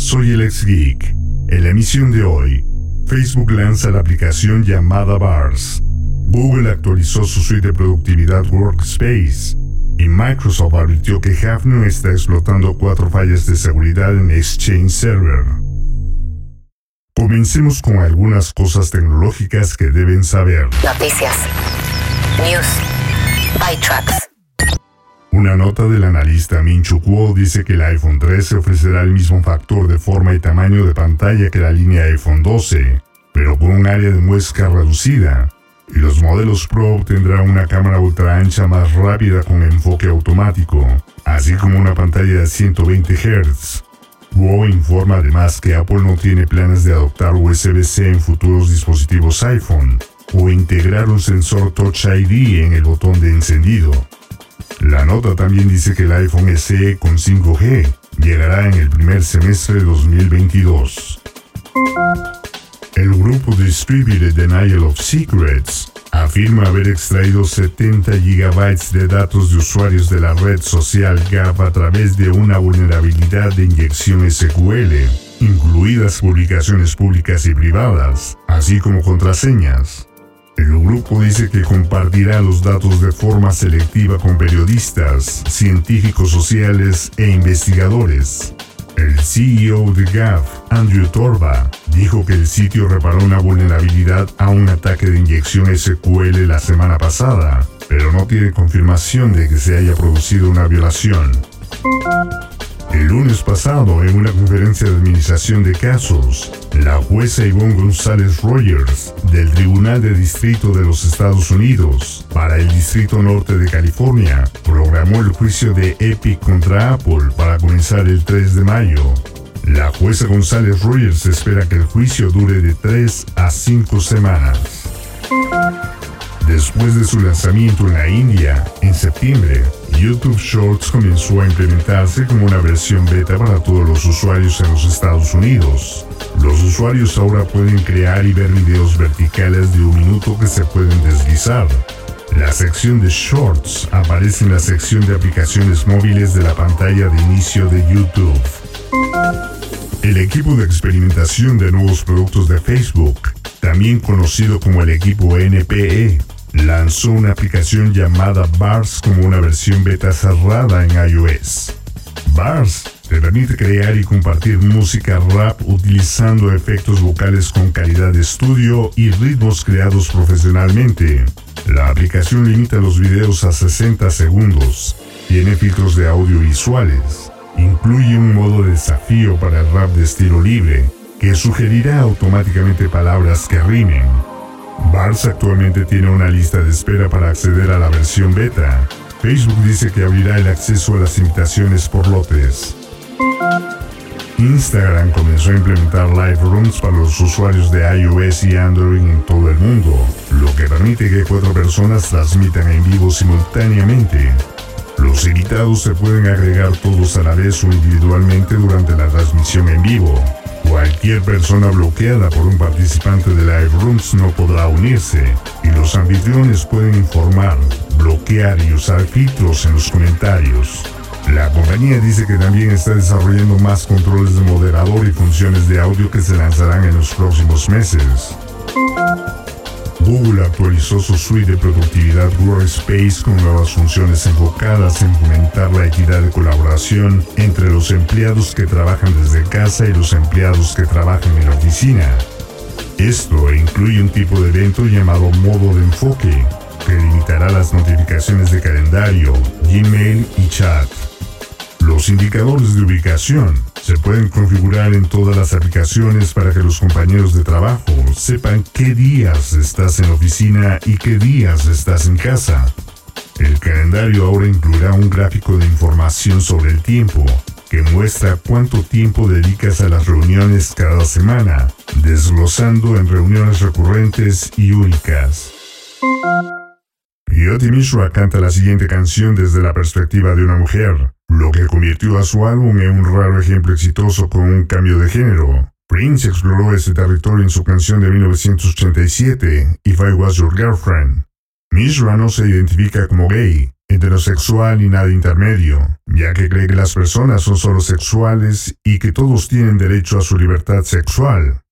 Soy el ex geek. En la emisión de hoy, Facebook lanza la aplicación llamada Bars. Google actualizó su suite de productividad Workspace. Y Microsoft advirtió que Hafno está explotando cuatro fallas de seguridad en Exchange Server. Comencemos con algunas cosas tecnológicas que deben saber. Noticias. News. Una nota del analista Min Kuo dice que el iPhone 13 ofrecerá el mismo factor de forma y tamaño de pantalla que la línea iPhone 12, pero con un área de muesca reducida, y los modelos Pro tendrán una cámara ultra ancha más rápida con enfoque automático, así como una pantalla de 120 Hz. Kuo informa además que Apple no tiene planes de adoptar USB-C en futuros dispositivos iPhone o integrar un sensor Touch ID en el botón de encendido. La nota también dice que el iPhone SE con 5G llegará en el primer semestre de 2022. El grupo Distributed Denial of Secrets afirma haber extraído 70 GB de datos de usuarios de la red social Gap a través de una vulnerabilidad de inyección SQL, incluidas publicaciones públicas y privadas, así como contraseñas. El grupo dice que compartirá los datos de forma selectiva con periodistas, científicos sociales e investigadores. El CEO de GAF, Andrew Torba, dijo que el sitio reparó una vulnerabilidad a un ataque de inyección SQL la semana pasada, pero no tiene confirmación de que se haya producido una violación. El lunes pasado, en una conferencia de administración de casos, la jueza Yvonne González Rogers del Tribunal de Distrito de los Estados Unidos para el Distrito Norte de California programó el juicio de Epic contra Apple para comenzar el 3 de mayo. La jueza González Rogers espera que el juicio dure de 3 a 5 semanas. Después de su lanzamiento en la India, en septiembre, YouTube Shorts comenzó a implementarse como una versión beta para todos los usuarios en los Estados Unidos. Los usuarios ahora pueden crear y ver videos verticales de un minuto que se pueden deslizar. La sección de Shorts aparece en la sección de aplicaciones móviles de la pantalla de inicio de YouTube. El equipo de experimentación de nuevos productos de Facebook, también conocido como el equipo NPE, lanzó una aplicación llamada Bars como una versión beta cerrada en iOS. Bars te permite crear y compartir música rap utilizando efectos vocales con calidad de estudio y ritmos creados profesionalmente. La aplicación limita los videos a 60 segundos, tiene filtros de audio visuales, incluye un modo de desafío para el rap de estilo libre, que sugerirá automáticamente palabras que rimen Bars actualmente tiene una lista de espera para acceder a la versión beta. Facebook dice que abrirá el acceso a las invitaciones por lotes. Instagram comenzó a implementar Live Rooms para los usuarios de iOS y Android en todo el mundo, lo que permite que cuatro personas transmitan en vivo simultáneamente. Los invitados se pueden agregar todos a la vez o individualmente durante la transmisión en vivo. Cualquier persona bloqueada por un participante de Live Rooms no podrá unirse y los anfitriones pueden informar, bloquear y usar filtros en los comentarios. La compañía dice que también está desarrollando más controles de moderador y funciones de audio que se lanzarán en los próximos meses. Google actualizó su suite de productividad Workspace con nuevas funciones enfocadas en fomentar la equidad de colaboración entre los empleados que trabajan desde casa y los empleados que trabajan en la oficina. Esto incluye un tipo de evento llamado modo de enfoque, que limitará las notificaciones de calendario, Gmail y chat. Los indicadores de ubicación se pueden configurar en todas las aplicaciones para que los compañeros de trabajo sepan qué días estás en oficina y qué días estás en casa. El calendario ahora incluirá un gráfico de información sobre el tiempo, que muestra cuánto tiempo dedicas a las reuniones cada semana, desglosando en reuniones recurrentes y únicas. Yoti Mishra canta la siguiente canción desde la perspectiva de una mujer, lo que convirtió a su álbum en un raro ejemplo exitoso con un cambio de género. Prince exploró ese territorio en su canción de 1987, If I Was Your Girlfriend. Mishra no se identifica como gay, heterosexual ni nada intermedio, ya que cree que las personas son solo sexuales y que todos tienen derecho a su libertad sexual.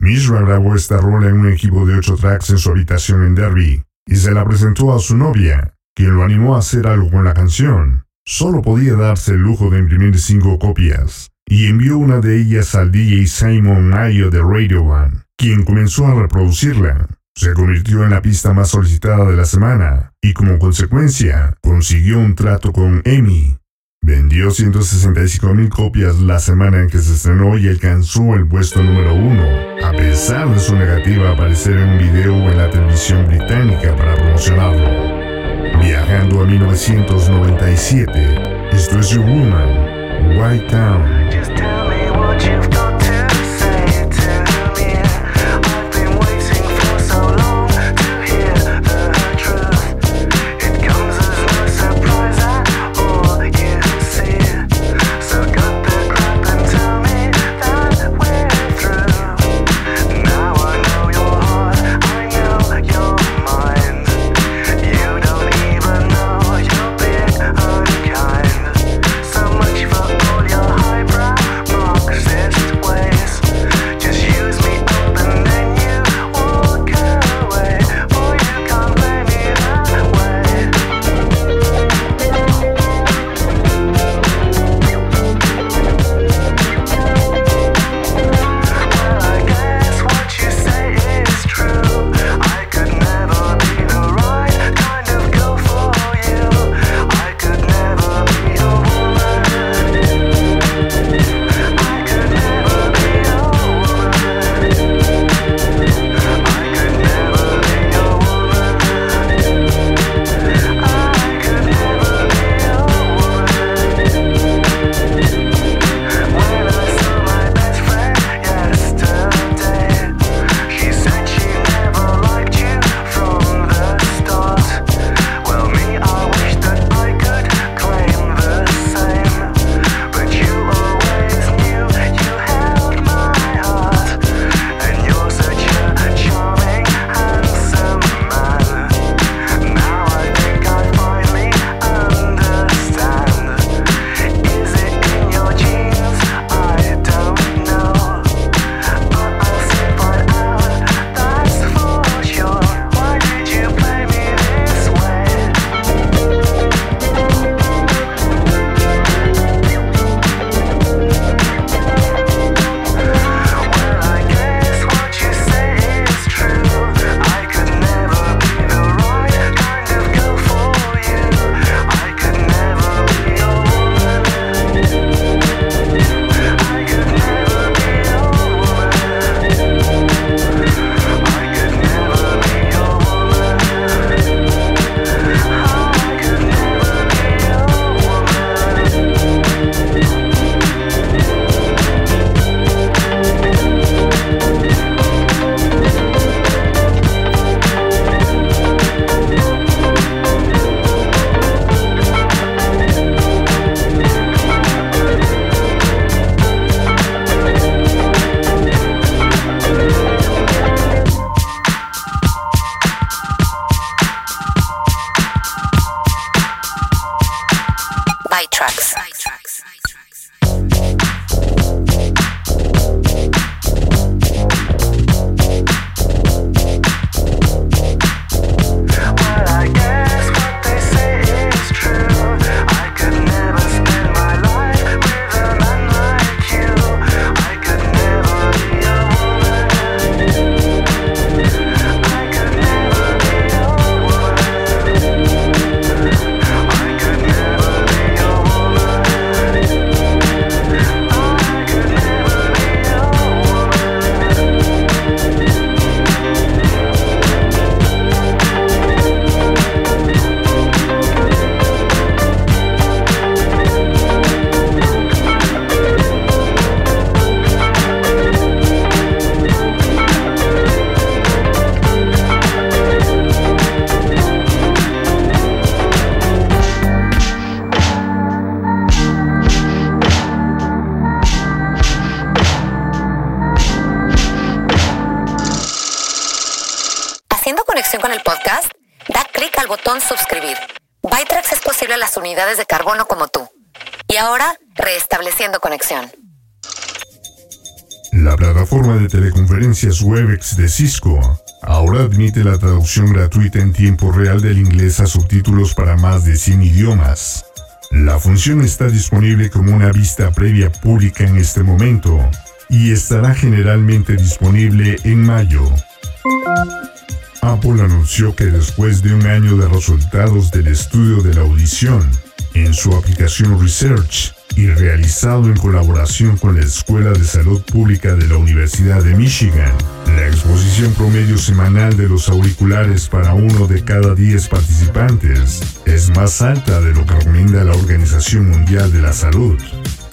Mishra grabó esta rola en un equipo de 8 tracks en su habitación en Derby y se la presentó a su novia, quien lo animó a hacer algo con la canción. Solo podía darse el lujo de imprimir cinco copias, y envió una de ellas al DJ Simon Mayo de Radio One, quien comenzó a reproducirla. Se convirtió en la pista más solicitada de la semana y como consecuencia consiguió un trato con Emi. Vendió 165.000 copias la semana en que se estrenó y alcanzó el puesto número uno, a pesar de su negativa a aparecer en un video en la televisión británica para promocionarlo. Viajando a 1997, esto es Your Woman, White Town. Unidades de carbono como tú. Y ahora, restableciendo conexión. La plataforma de teleconferencias Webex de Cisco ahora admite la traducción gratuita en tiempo real del inglés a subtítulos para más de 100 idiomas. La función está disponible como una vista previa pública en este momento y estará generalmente disponible en mayo. Apple anunció que después de un año de resultados del estudio de la audición en su aplicación Research y realizado en colaboración con la Escuela de Salud Pública de la Universidad de Michigan, la exposición promedio semanal de los auriculares para uno de cada 10 participantes es más alta de lo que recomienda la Organización Mundial de la Salud.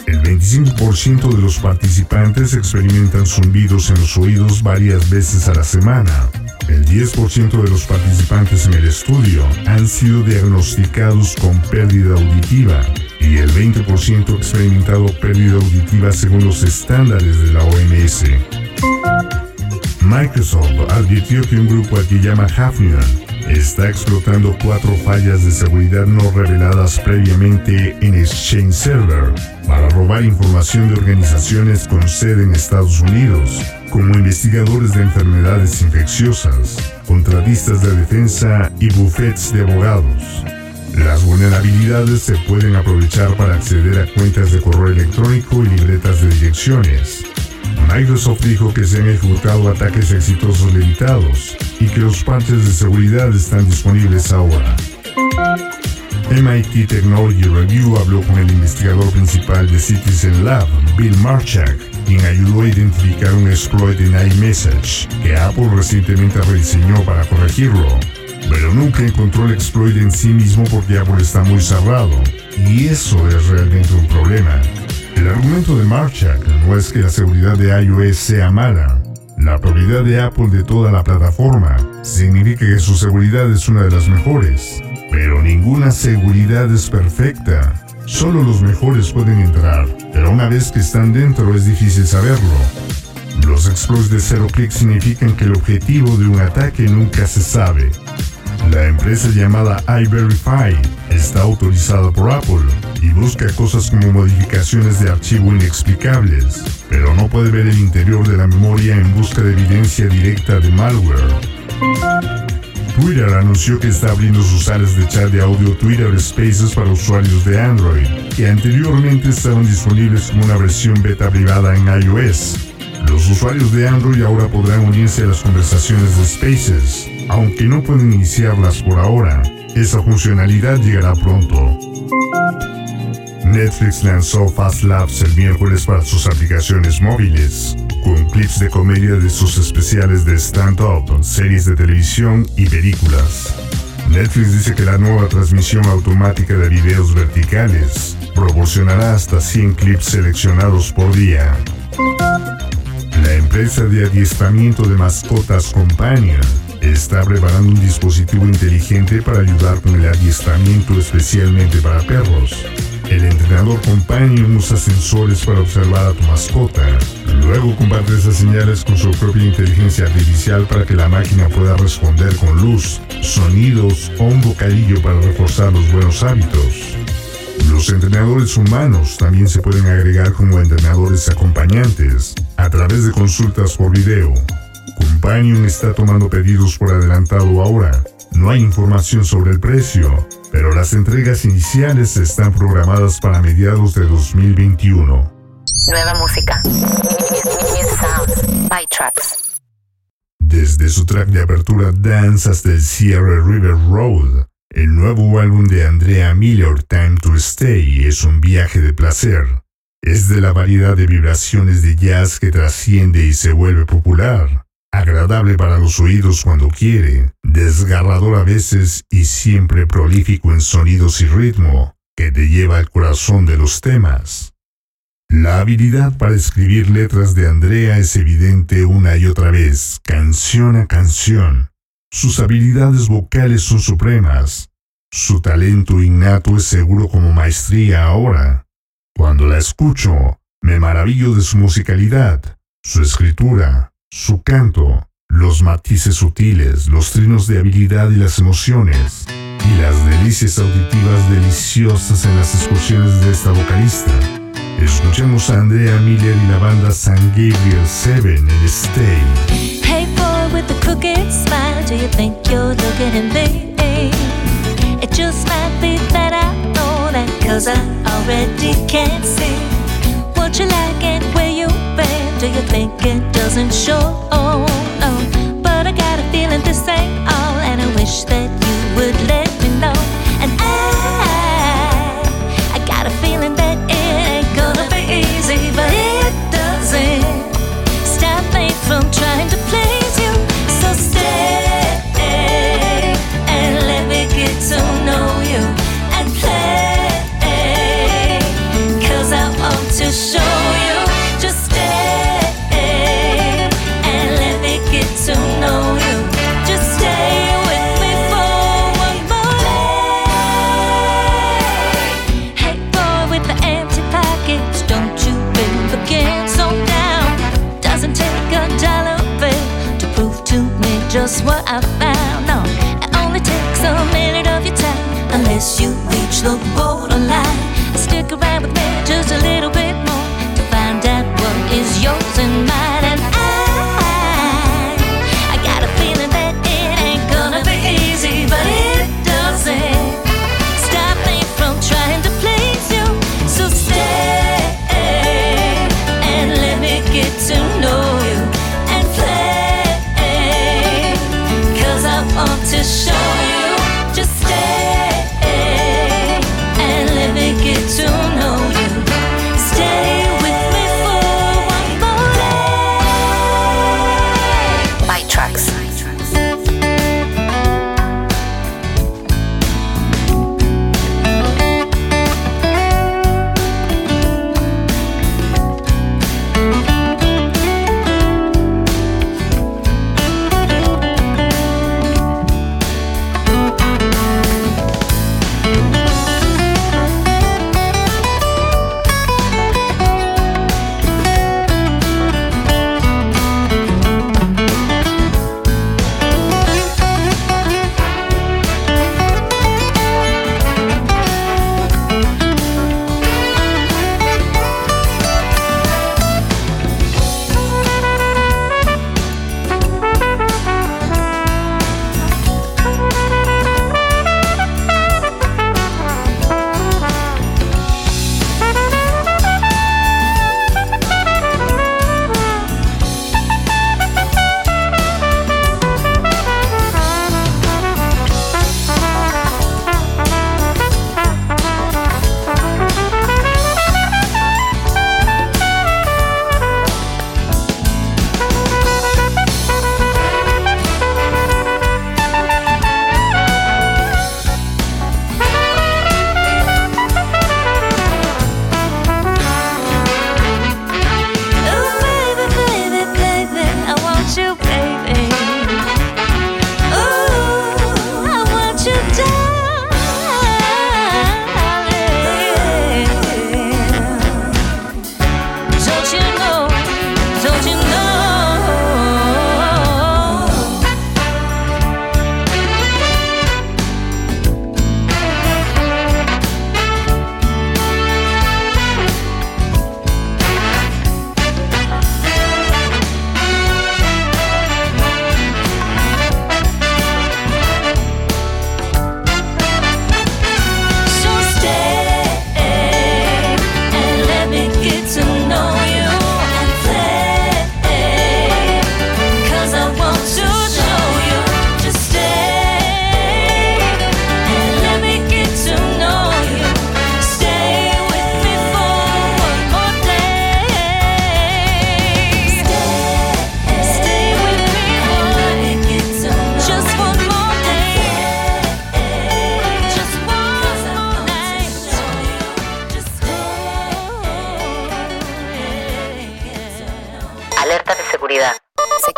El 25% de los participantes experimentan zumbidos en los oídos varias veces a la semana. El 10% de los participantes en el estudio han sido diagnosticados con pérdida auditiva y el 20% ha experimentado pérdida auditiva según los estándares de la OMS. Microsoft advirtió que un grupo al que llama Hafnium está explotando cuatro fallas de seguridad no reveladas previamente en Exchange Server para robar información de organizaciones con sede en Estados Unidos, como investigadores de enfermedades infecciosas, contratistas de defensa y bufetes de abogados. Las vulnerabilidades se pueden aprovechar para acceder a cuentas de correo electrónico y libretas de direcciones, Microsoft dijo que se han ejecutado ataques exitosos limitados y que los parches de seguridad están disponibles ahora. MIT Technology Review habló con el investigador principal de Citizen Lab, Bill Marchak, quien ayudó a identificar un exploit en iMessage que Apple recientemente rediseñó para corregirlo. Pero nunca encontró el exploit en sí mismo porque Apple está muy cerrado, y eso es realmente un problema. El argumento de Marchak no es que la seguridad de iOS sea mala. La propiedad de Apple de toda la plataforma significa que su seguridad es una de las mejores. Pero ninguna seguridad es perfecta. Solo los mejores pueden entrar, pero una vez que están dentro es difícil saberlo. Los exploits de cero clic significan que el objetivo de un ataque nunca se sabe. La empresa llamada iVerify está autorizada por Apple y busca cosas como modificaciones de archivo inexplicables, pero no puede ver el interior de la memoria en busca de evidencia directa de malware. Twitter anunció que está abriendo sus salas de chat de audio Twitter Spaces para usuarios de Android, que anteriormente estaban disponibles como una versión beta privada en iOS. Los usuarios de Android ahora podrán unirse a las conversaciones de Spaces, aunque no pueden iniciarlas por ahora. Esa funcionalidad llegará pronto. Netflix lanzó Fast Labs el miércoles para sus aplicaciones móviles, con clips de comedia de sus especiales de stand-up, series de televisión y películas. Netflix dice que la nueva transmisión automática de videos verticales proporcionará hasta 100 clips seleccionados por día. La empresa de adiestramiento de mascotas Companion está preparando un dispositivo inteligente para ayudar con el adiestramiento especialmente para perros. El entrenador Companion usa sensores para observar a tu mascota. Luego comparte esas señales con su propia inteligencia artificial para que la máquina pueda responder con luz, sonidos o un bocadillo para reforzar los buenos hábitos. Los entrenadores humanos también se pueden agregar como entrenadores acompañantes a través de consultas por video. Companion está tomando pedidos por adelantado ahora. No hay información sobre el precio, pero las entregas iniciales están programadas para mediados de 2021. Nueva música. Sounds. By tracks. Desde su track de apertura Dance hasta el Sierra River Road, el nuevo álbum de Andrea Miller, Time to Stay, es un viaje de placer. Es de la variedad de vibraciones de jazz que trasciende y se vuelve popular. Agradable para los oídos cuando quiere, desgarrador a veces y siempre prolífico en sonidos y ritmo, que te lleva al corazón de los temas. La habilidad para escribir letras de Andrea es evidente una y otra vez, canción a canción. Sus habilidades vocales son supremas. Su talento innato es seguro como maestría ahora. Cuando la escucho, me maravillo de su musicalidad, su escritura, su canto, los matices sutiles, los trinos de habilidad y las emociones, y las delicias auditivas deliciosas en las excursiones de esta vocalista. Escuchemos a Andrea Miller y la banda San Gabriel 7 en Stay. Hey boy with the crooked smile, do you think you're looking at me? It just might be that I know that cause I already can't see what you like and. Do you think it doesn't show? Oh, no. But I got a feeling this ain't all, and I wish that you would let me know. And I, I got a feeling that it ain't gonna be easy, but it doesn't stop me from trying to just what I found. No, it only takes a minute of your time, unless you reach the borderline. Stick around with me just a little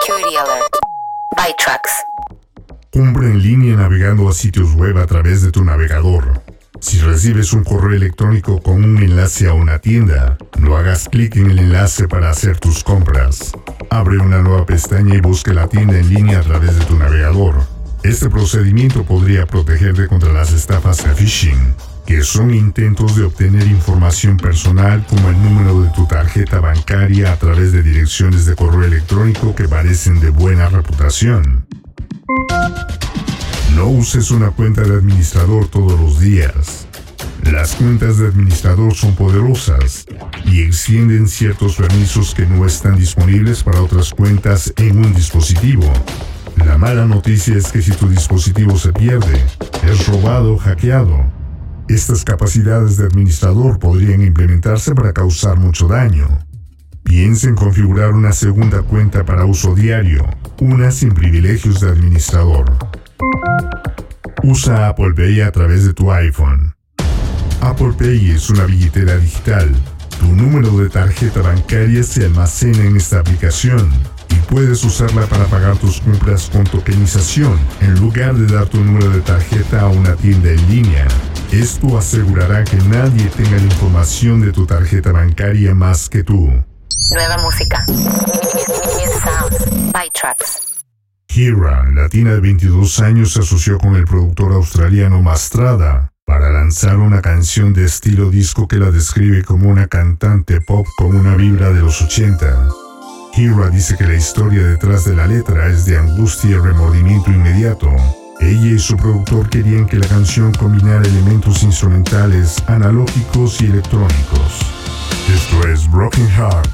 Security Alert. By Tracks. Compra en línea navegando a sitios web a través de tu navegador. Si recibes un correo electrónico con un enlace a una tienda, no hagas clic en el enlace para hacer tus compras. Abre una nueva pestaña y busque la tienda en línea a través de tu navegador. Este procedimiento podría protegerte contra las estafas de phishing, que son intentos de obtener información personal como el número de tu tarjeta bancaria a través de direcciones de correo electrónico que parecen de buena reputación. No uses una cuenta de administrador todos los días. Las cuentas de administrador son poderosas y extienden ciertos permisos que no están disponibles para otras cuentas en un dispositivo. La mala noticia es que si tu dispositivo se pierde, es robado o hackeado, estas capacidades de administrador podrían implementarse para causar mucho daño. Piensa en configurar una segunda cuenta para uso diario, una sin privilegios de administrador. Usa Apple Pay a través de tu iPhone. Apple Pay es una billetera digital. Tu número de tarjeta bancaria se almacena en esta aplicación puedes usarla para pagar tus compras con tokenización en lugar de dar tu número de tarjeta a una tienda en línea. Esto asegurará que nadie tenga la información de tu tarjeta bancaria más que tú. Nueva música. By Tracks. Hira, latina de 22 años, se asoció con el productor australiano Mastrada para lanzar una canción de estilo disco que la describe como una cantante pop con una vibra de los 80. Hira dice que la historia detrás de la letra es de angustia y remordimiento inmediato. Ella y su productor querían que la canción combinara elementos instrumentales analógicos y electrónicos. Esto es Broken Heart.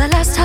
The last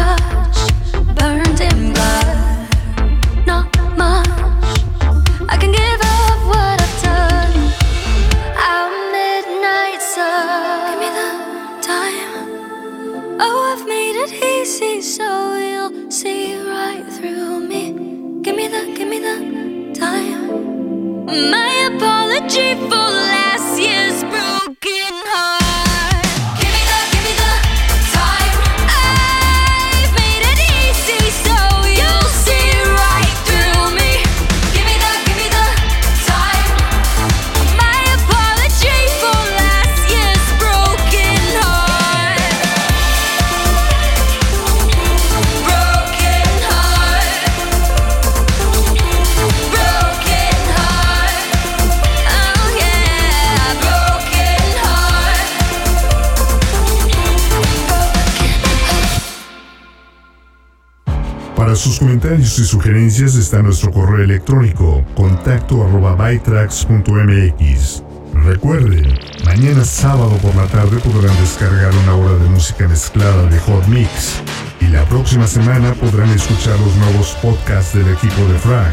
sus comentarios y sugerencias está nuestro correo electrónico contacto arroba bytrax.mx. Recuerden, mañana sábado por la tarde podrán descargar una hora de música mezclada de Hot Mix. Y la próxima semana podrán escuchar los nuevos podcasts del equipo de Frag.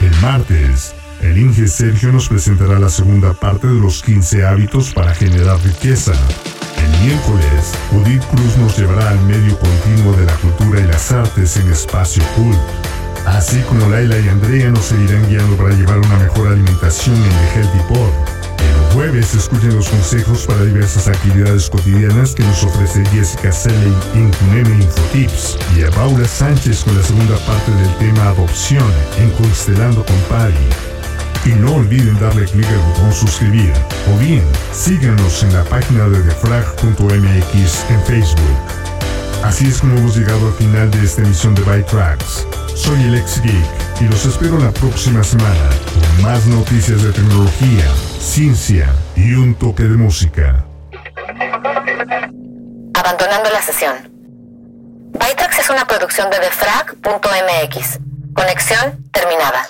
El martes, el Inge Sergio nos presentará la segunda parte de los 15 hábitos para generar riqueza. Miércoles, Judith Cruz nos llevará al medio continuo de la cultura y las artes en Espacio Cult. Así como Laila y Andrea nos seguirán guiando para llevar una mejor alimentación en el Healthy Pod. El jueves escuchen los consejos para diversas actividades cotidianas que nos ofrece Jessica Selle en Infotips y a Paula Sánchez con la segunda parte del tema adopción en Constelando con Pari. Y no olviden darle clic al botón suscribir o bien síganos en la página de defrag.mx en Facebook. Así es como hemos llegado al final de esta emisión de Byte Tracks. Soy el ex geek y los espero la próxima semana con más noticias de tecnología, ciencia y un toque de música. Abandonando la sesión. Bytrax es una producción de defrag.mx. Conexión terminada.